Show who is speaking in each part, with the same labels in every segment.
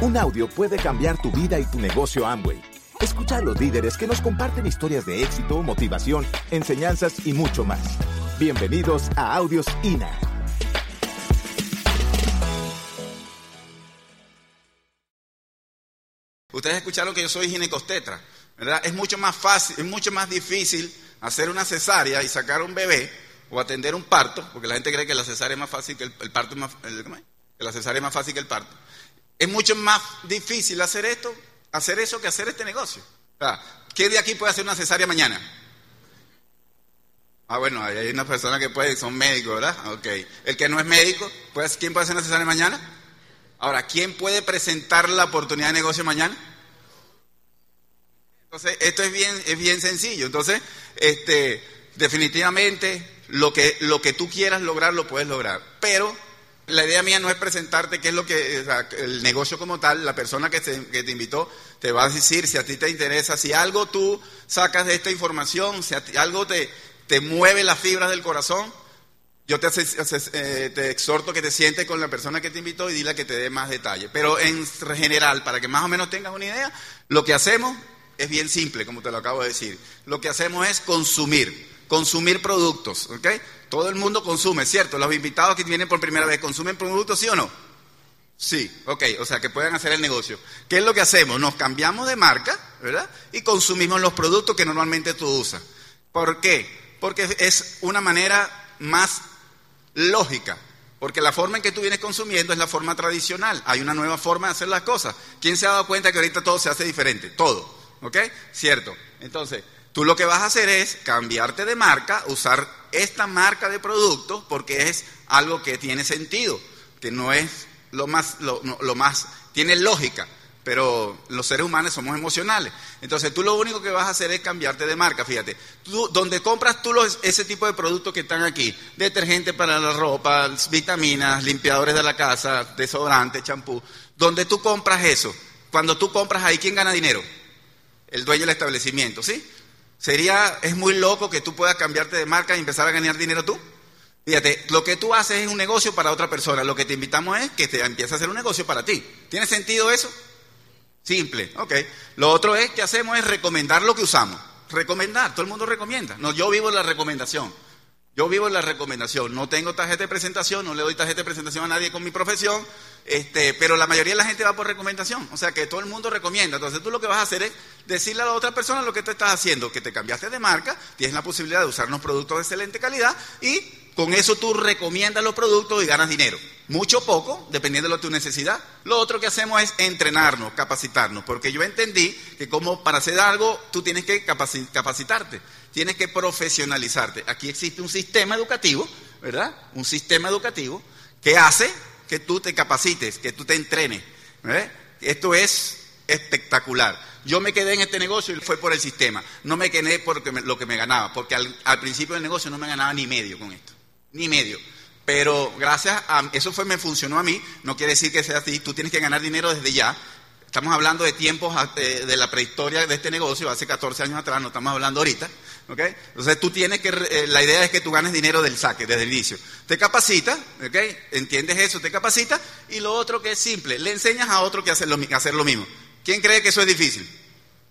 Speaker 1: Un audio puede cambiar tu vida y tu negocio Amway. Escucha a los líderes que nos comparten historias de éxito, motivación, enseñanzas y mucho más. Bienvenidos a Audios INA.
Speaker 2: Ustedes escucharon que yo soy ginecostetra, ¿verdad? Es mucho más fácil, es mucho más difícil hacer una cesárea y sacar un bebé o atender un parto, porque la gente cree que la cesárea es más fácil que el, parto es más, que la cesárea es más fácil que el parto. Es mucho más difícil hacer esto, hacer eso que hacer este negocio. ¿Qué de aquí puede hacer una cesárea mañana? Ah, bueno, hay una persona que puede, son médicos, ¿verdad? Ok. El que no es médico, pues, ¿quién puede hacer una mañana? Ahora, ¿quién puede presentar la oportunidad de negocio mañana? Entonces, esto es bien, es bien sencillo. Entonces, este, definitivamente, lo que, lo que tú quieras lograr, lo puedes lograr. Pero la idea mía no es presentarte qué es lo que, el negocio como tal, la persona que te, te, invitó te va a decir si a ti te interesa, si algo tú sacas de esta información, si algo te, te mueve las fibras del corazón, yo te, eh, te, exhorto que te sientes con la persona que te invitó y dile que te dé más detalle. Pero en general, para que más o menos tengas una idea, lo que hacemos es bien simple, como te lo acabo de decir. Lo que hacemos es consumir, consumir productos, ¿ok? Todo el mundo consume, ¿cierto? Los invitados que vienen por primera vez, ¿consumen productos, sí o no? Sí, ok, o sea, que puedan hacer el negocio. ¿Qué es lo que hacemos? Nos cambiamos de marca, ¿verdad? Y consumimos los productos que normalmente tú usas. ¿Por qué? Porque es una manera más lógica. Porque la forma en que tú vienes consumiendo es la forma tradicional. Hay una nueva forma de hacer las cosas. ¿Quién se ha dado cuenta que ahorita todo se hace diferente? Todo. ¿Ok? Cierto. Entonces, tú lo que vas a hacer es cambiarte de marca, usar esta marca de producto porque es algo que tiene sentido, que no es lo más, lo, lo más, tiene lógica pero los seres humanos somos emocionales. Entonces tú lo único que vas a hacer es cambiarte de marca, fíjate. Tú, donde compras tú los, ese tipo de productos que están aquí, detergente para la ropa, vitaminas, limpiadores de la casa, desodorante, champú, donde tú compras eso, cuando tú compras ahí, ¿quién gana dinero? El dueño del establecimiento, ¿sí? Sería, es muy loco que tú puedas cambiarte de marca y empezar a ganar dinero tú. Fíjate, lo que tú haces es un negocio para otra persona. Lo que te invitamos es que te empieces a hacer un negocio para ti. ¿Tiene sentido eso? Simple, ok. Lo otro es que hacemos es recomendar lo que usamos. Recomendar, todo el mundo recomienda. No, yo vivo la recomendación. Yo vivo la recomendación. No tengo tarjeta de presentación, no le doy tarjeta de presentación a nadie con mi profesión, este, pero la mayoría de la gente va por recomendación. O sea que todo el mundo recomienda. Entonces tú lo que vas a hacer es decirle a la otra persona lo que te estás haciendo, que te cambiaste de marca, tienes la posibilidad de usar unos productos de excelente calidad y con eso tú recomiendas los productos y ganas dinero. Mucho o poco, dependiendo de tu necesidad. Lo otro que hacemos es entrenarnos, capacitarnos, porque yo entendí que como para hacer algo tú tienes que capacitarte, tienes que profesionalizarte. Aquí existe un sistema educativo, ¿verdad? Un sistema educativo que hace que tú te capacites, que tú te entrenes. Esto es espectacular. Yo me quedé en este negocio y fue por el sistema. No me quedé por lo que me ganaba, porque al principio del negocio no me ganaba ni medio con esto ni medio. Pero gracias a eso fue me funcionó a mí, no quiere decir que sea así, tú tienes que ganar dinero desde ya. Estamos hablando de tiempos de la prehistoria de este negocio, hace 14 años atrás, no estamos hablando ahorita. ¿Okay? Entonces tú tienes que, eh, la idea es que tú ganes dinero del saque, desde el inicio. Te capacita, ¿okay? entiendes eso, te capacita. Y lo otro que es simple, le enseñas a otro que hacer lo, hacer lo mismo. ¿Quién cree que eso es difícil?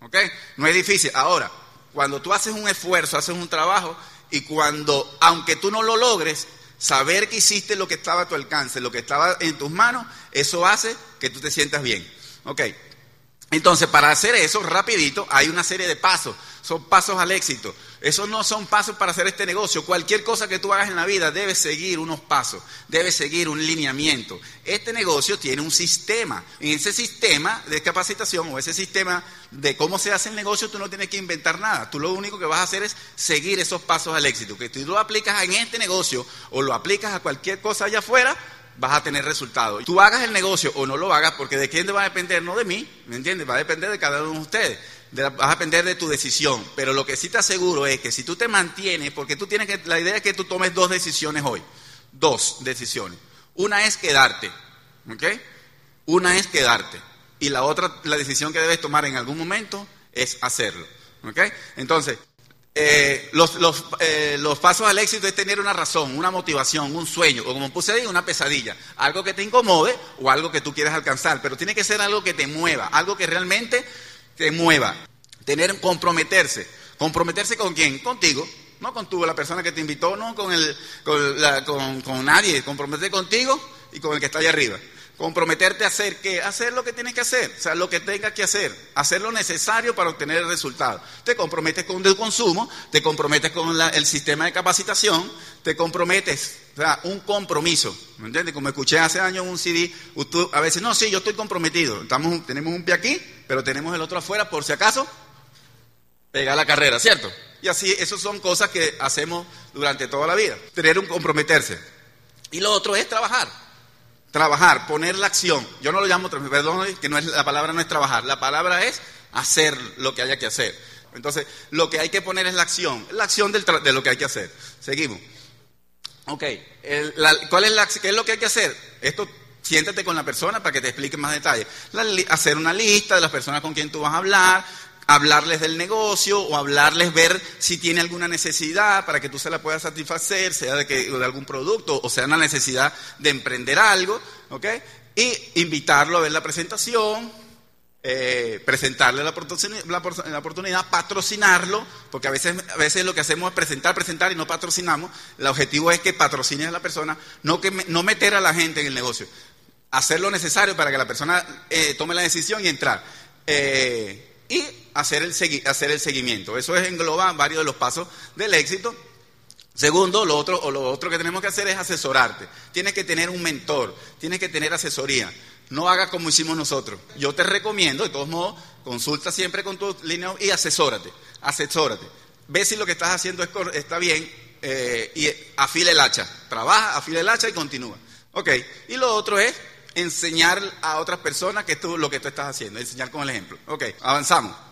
Speaker 2: ¿Okay? No es difícil. Ahora, cuando tú haces un esfuerzo, haces un trabajo, y cuando, aunque tú no lo logres, saber que hiciste lo que estaba a tu alcance, lo que estaba en tus manos, eso hace que tú te sientas bien. Ok. Entonces, para hacer eso, rapidito, hay una serie de pasos. Son pasos al éxito. Esos no son pasos para hacer este negocio. Cualquier cosa que tú hagas en la vida debe seguir unos pasos, debe seguir un lineamiento. Este negocio tiene un sistema. En ese sistema de capacitación o ese sistema de cómo se hace el negocio, tú no tienes que inventar nada. Tú lo único que vas a hacer es seguir esos pasos al éxito. Que tú lo aplicas en este negocio o lo aplicas a cualquier cosa allá afuera, vas a tener resultados. Tú hagas el negocio o no lo hagas, porque de quién te va a depender, no de mí, ¿me entiendes? Va a depender de cada uno de ustedes vas a depender de tu decisión. Pero lo que sí te aseguro es que si tú te mantienes, porque tú tienes que, la idea es que tú tomes dos decisiones hoy. Dos decisiones. Una es quedarte, ¿ok? Una es quedarte. Y la otra, la decisión que debes tomar en algún momento es hacerlo, ¿ok? Entonces, eh, los, los, eh, los, pasos al éxito es tener una razón, una motivación, un sueño, o como puse ahí, una pesadilla. Algo que te incomode o algo que tú quieras alcanzar, pero tiene que ser algo que te mueva, algo que realmente te mueva. Tener, comprometerse. ¿Comprometerse con quién? Contigo, no con tú, la persona que te invitó, no con, el, con, la, con, con nadie. Comprometerte contigo y con el que está allá arriba. Comprometerte a hacer qué? Hacer lo que tienes que hacer, o sea, lo que tengas que hacer, hacer lo necesario para obtener el resultado. Te comprometes con el consumo, te comprometes con el sistema de capacitación, te comprometes, o sea, un compromiso, ¿me entiendes? Como escuché hace años un CD, a veces, no, sí, yo estoy comprometido, Estamos, tenemos un pie aquí, pero tenemos el otro afuera por si acaso pega la carrera, ¿cierto? Y así, esas son cosas que hacemos durante toda la vida, tener un comprometerse. Y lo otro es trabajar. Trabajar, poner la acción. Yo no lo llamo, perdón, que no es, la palabra no es trabajar, la palabra es hacer lo que haya que hacer. Entonces, lo que hay que poner es la acción, la acción de lo que hay que hacer. Seguimos. Ok, ¿cuál es la, ¿qué es lo que hay que hacer? Esto, siéntate con la persona para que te explique más detalles. hacer una lista de las personas con quien tú vas a hablar, hablarles del negocio o hablarles, ver si tiene alguna necesidad para que tú se la puedas satisfacer, sea de, que, de algún producto o sea una necesidad de emprender algo, ¿ok? Y invitarlo a ver la presentación, eh, presentarle la, la, oportunidad, patrocinarlo, porque a veces, a veces lo que hacemos es presentar, presentar y no patrocinamos. El objetivo es que patrocines a la persona, no, que, no meter a la gente en el negocio, hacer lo necesario para que la persona eh, tome la decisión y entrar. Eh, y hacer el, hacer el seguimiento. Eso es, engloba varios de los pasos del éxito. Segundo, lo otro, o lo otro que tenemos que hacer es asesorarte. Tienes que tener un mentor, tienes que tener asesoría. No hagas como hicimos nosotros. Yo te recomiendo, de todos modos, consulta siempre con tu línea y asesórate. Asesórate. Ve si lo que estás haciendo está bien eh, y afile el hacha. Trabaja, afile el hacha y continúa. Ok. Y lo otro es enseñar a otras personas que tú, lo que tú estás haciendo, enseñar con el ejemplo. Ok, avanzamos.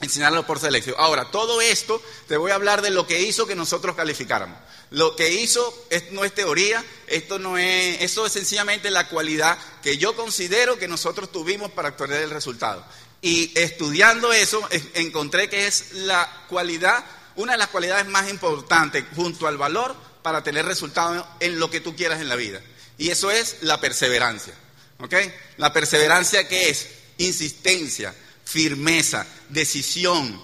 Speaker 2: Enseñarlo por selección. Ahora, todo esto te voy a hablar de lo que hizo que nosotros calificáramos. Lo que hizo no es teoría, esto no es, eso es sencillamente la cualidad que yo considero que nosotros tuvimos para obtener el resultado. Y estudiando eso, encontré que es la cualidad, una de las cualidades más importantes junto al valor para tener resultados en lo que tú quieras en la vida. Y eso es la perseverancia. ¿Ok? La perseverancia que es insistencia, firmeza, decisión,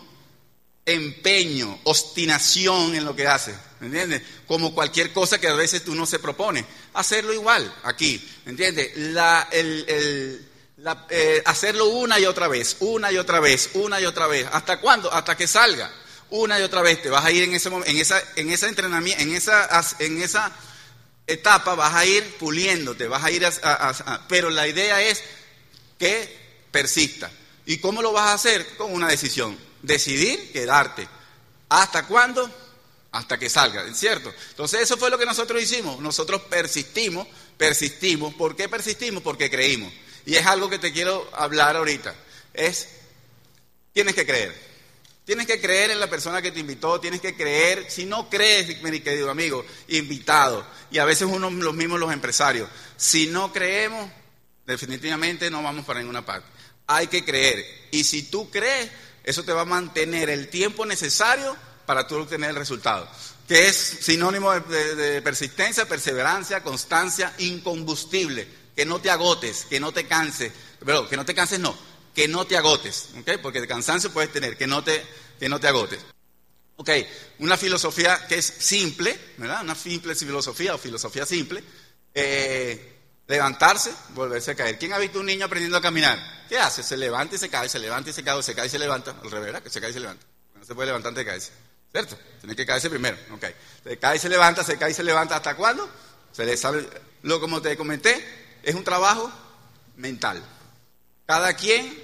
Speaker 2: empeño, obstinación en lo que haces. ¿Me entiendes? Como cualquier cosa que a veces tú no se propone. Hacerlo igual aquí. ¿Me entiendes? Eh, hacerlo una y otra vez, una y otra vez, una y otra vez. ¿Hasta cuándo? Hasta que salga. Una y otra vez. Te vas a ir en ese en esa, en esa entrenamiento, en esa, en esa etapa vas a ir puliéndote, vas a ir a, pero la idea es que persista. ¿Y cómo lo vas a hacer? Con una decisión. Decidir quedarte. ¿Hasta cuándo? Hasta que salga, ¿cierto? Entonces eso fue lo que nosotros hicimos. Nosotros persistimos, persistimos. ¿Por qué persistimos? Porque creímos. Y es algo que te quiero hablar ahorita. Es, tienes que creer. Tienes que creer en la persona que te invitó, tienes que creer, si no crees, mi querido amigo, invitado, y a veces uno los mismos los empresarios, si no creemos, definitivamente no vamos para ninguna parte. Hay que creer, y si tú crees, eso te va a mantener el tiempo necesario para tú obtener el resultado, que es sinónimo de, persistencia, perseverancia, constancia, incombustible, que no te agotes, que no te canses, pero que no te canses no, que no te agotes, ¿ok? Porque de cansancio puedes tener, que no te, que no te agotes. Ok, una filosofía que es simple, ¿verdad? Una simple filosofía o filosofía simple. Eh, levantarse, volverse a caer. ¿Quién ha visto un niño aprendiendo a caminar? ¿Qué hace? Se levanta y se cae, se levanta y se cae, se cae y se levanta. Al revés, ¿verdad? Que se cae y se levanta. No se puede levantar antes de caerse. ¿Cierto? Tiene que caerse primero. Ok. Se cae y se levanta, se cae y se levanta. ¿Hasta cuándo? Se le sabe. Lo como te comenté, es un trabajo mental. Cada quien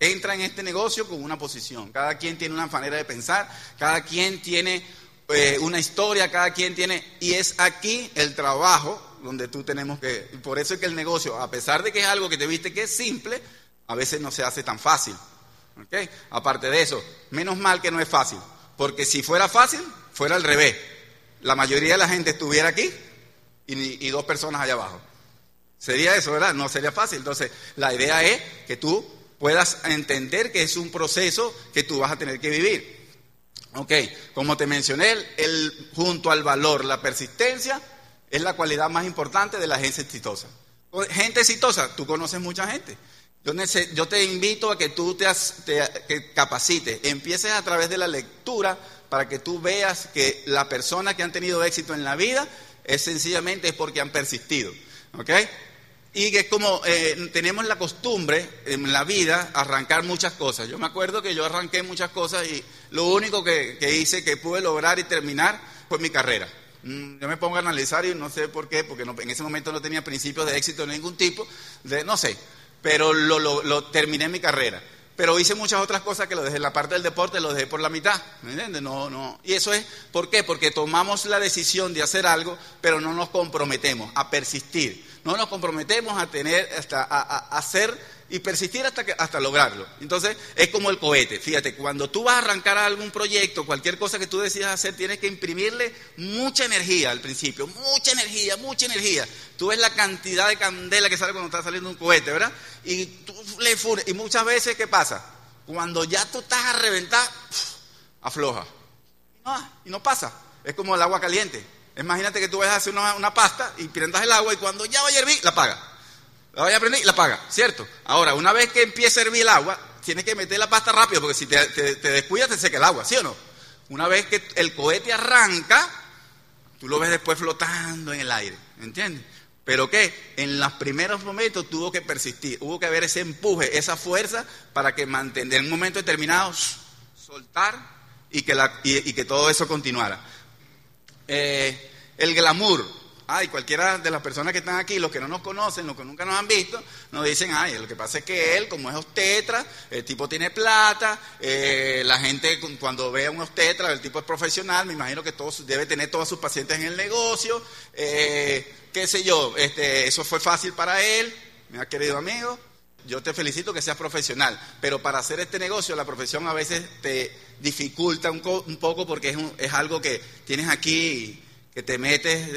Speaker 2: entra en este negocio con una posición. Cada quien tiene una manera de pensar, cada quien tiene eh, una historia, cada quien tiene... Y es aquí el trabajo donde tú tenemos que... Por eso es que el negocio, a pesar de que es algo que te viste que es simple, a veces no se hace tan fácil. ¿okay? Aparte de eso, menos mal que no es fácil, porque si fuera fácil, fuera al revés. La mayoría de la gente estuviera aquí y, y dos personas allá abajo. Sería eso, ¿verdad? No sería fácil. Entonces, la idea es que tú puedas entender que es un proceso que tú vas a tener que vivir. Ok, como te mencioné, el, junto al valor, la persistencia es la cualidad más importante de la gente exitosa. Gente exitosa, tú conoces mucha gente. Yo, te invito a que tú te, te capacites, empieces a través de la lectura para que tú veas que la persona que han tenido éxito en la vida es sencillamente es porque han persistido. ¿Ok? Y que es como eh, tenemos la costumbre en la vida arrancar muchas cosas. Yo me acuerdo que yo arranqué muchas cosas y lo único que, hice, que pude lograr y terminar, fue mi carrera. Mm, yo me pongo a analizar y no sé por qué, porque en ese momento no tenía principios de éxito de ningún tipo, de, no sé, pero lo, terminé mi carrera. Pero hice muchas otras cosas que lo dejé, la parte del deporte lo dejé por la mitad, ¿me entiendes? No, no. Y eso es, ¿por qué? Porque tomamos la decisión de hacer algo, pero no nos comprometemos a persistir no nos comprometemos a tener, hasta a, hacer y persistir hasta, que, hasta lograrlo. Entonces, es como el cohete. Fíjate, cuando tú vas a arrancar algún proyecto, cualquier cosa que tú decidas hacer, tienes que imprimirle mucha energía al principio, mucha energía, mucha energía. Tú ves la cantidad de candela que sale cuando está saliendo un cohete, ¿verdad? Y tú le. Y muchas veces, ¿qué pasa? Cuando ya tú estás a reventar, afloja. y no pasa. Es como el agua caliente. Imagínate que tú vas a hacer una, pasta y prendas el agua y cuando ya vaya a hervir, la apaga. La vaya a prender y la apaga, ¿cierto? Ahora, una vez que empiece a hervir el agua, tienes que meter la pasta rápido porque si te, descuidas te seca el agua, ¿sí o no? Una vez que el cohete arranca, tú lo ves después flotando en el aire, ¿entiendes? Pero que en los primeros momentos tuvo que persistir, hubo que haber ese empuje, esa fuerza para que mantener en un momento determinado, soltar y que, y que todo eso continuara. Eh, el glamour. Ay, cualquiera de las personas que están aquí, los que no nos conocen, los que nunca nos han visto, nos dicen, ay, lo que pasa es que él, como es obstetra, el tipo tiene plata, eh, la gente cuando ve a un obstetra, el tipo es profesional, me imagino que todos, debe tener todos sus pacientes en el negocio, eh, qué sé yo, este, eso fue fácil para él, mi querido amigo, yo te felicito que seas profesional, pero para hacer este negocio la profesión a veces te dificulta un, poco porque es, es, algo que tienes aquí, que te metes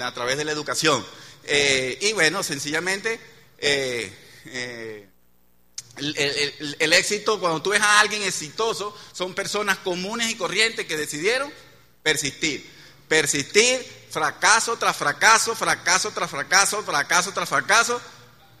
Speaker 2: a través de la educación. Eh, y bueno, sencillamente eh, eh, el, el, éxito, cuando tú ves a alguien exitoso, son personas comunes y corrientes que decidieron persistir. Persistir, fracaso tras fracaso, fracaso tras fracaso, fracaso tras fracaso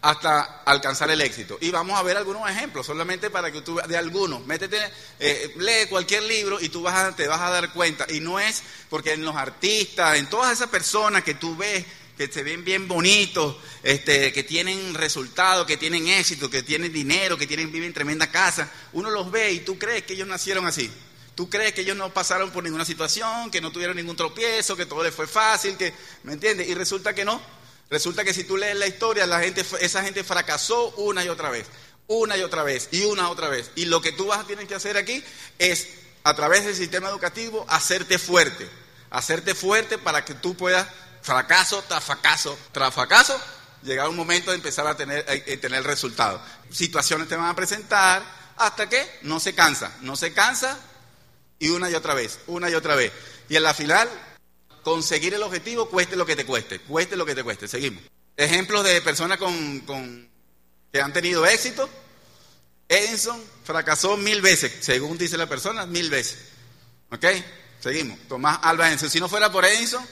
Speaker 2: hasta alcanzar el éxito. Y vamos a ver algunos ejemplos, solamente para que tú de algunos, métete, eh, lee cualquier libro y tú vas a, te vas a dar cuenta. Y no es porque en los artistas, en todas esas personas que tú ves que se ven bien bonitos, este, que tienen resultados, que tienen éxito, que tienen dinero, que tienen viven en tremenda casa, uno los ve y tú crees que ellos nacieron así. Tú crees que ellos no pasaron por ninguna situación, que no tuvieron ningún tropiezo, que todo les fue fácil, que, ¿me entiendes? Y resulta que no. Resulta que si tú lees la historia, la gente, esa gente fracasó una y otra vez, una y otra vez, y una otra vez. Y lo que tú vas a tener que hacer aquí es, a través del sistema educativo, hacerte fuerte. Hacerte fuerte para que tú puedas, fracaso tras fracaso tras fracaso, llegar a un momento de empezar a tener, a tener resultados. Situaciones te van a presentar hasta que no se cansa, no se cansa y una y otra vez, una y otra vez. Y en la final conseguir el objetivo cueste lo que te cueste, cueste lo que te cueste. Seguimos. Ejemplos de personas con, que han tenido éxito. Edison fracasó mil veces, según dice la persona, mil veces. ¿Ok? Seguimos. Tomás Alba Edison. Si no fuera por Edison,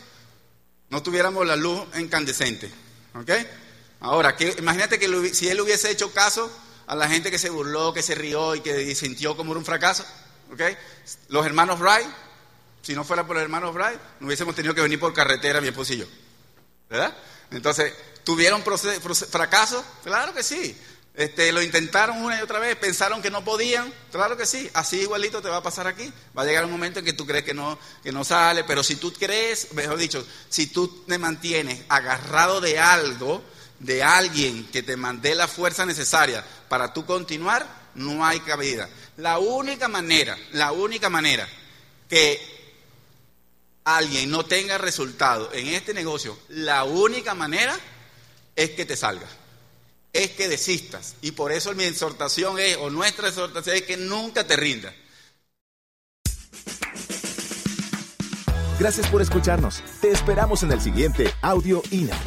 Speaker 2: no tuviéramos la luz incandescente. ¿Ok? Ahora, que, imagínate que si él hubiese hecho caso a la gente que se burló, que se rió y que sintió como un fracaso. ¿Ok? Los hermanos Wright si no fuera por el hermano Bright, no hubiésemos tenido que venir por carretera mi esposo y yo. ¿Verdad? Entonces, ¿tuvieron fracaso? Claro que sí. Este, lo intentaron una y otra vez, pensaron que no podían, claro que sí, así igualito te va a pasar aquí. Va a llegar un momento en que tú crees que no, que no sale, pero si tú crees, mejor dicho, si tú te mantienes agarrado de algo, de alguien que te mande la fuerza necesaria para tú continuar, no hay cabida. La única manera, la única manera que alguien no tenga resultado en este negocio, la única manera es que te salga, es que desistas. Y por eso mi exhortación es, o nuestra exhortación es que nunca te rindas.
Speaker 1: Gracias por escucharnos. Te esperamos en el siguiente Audio INA.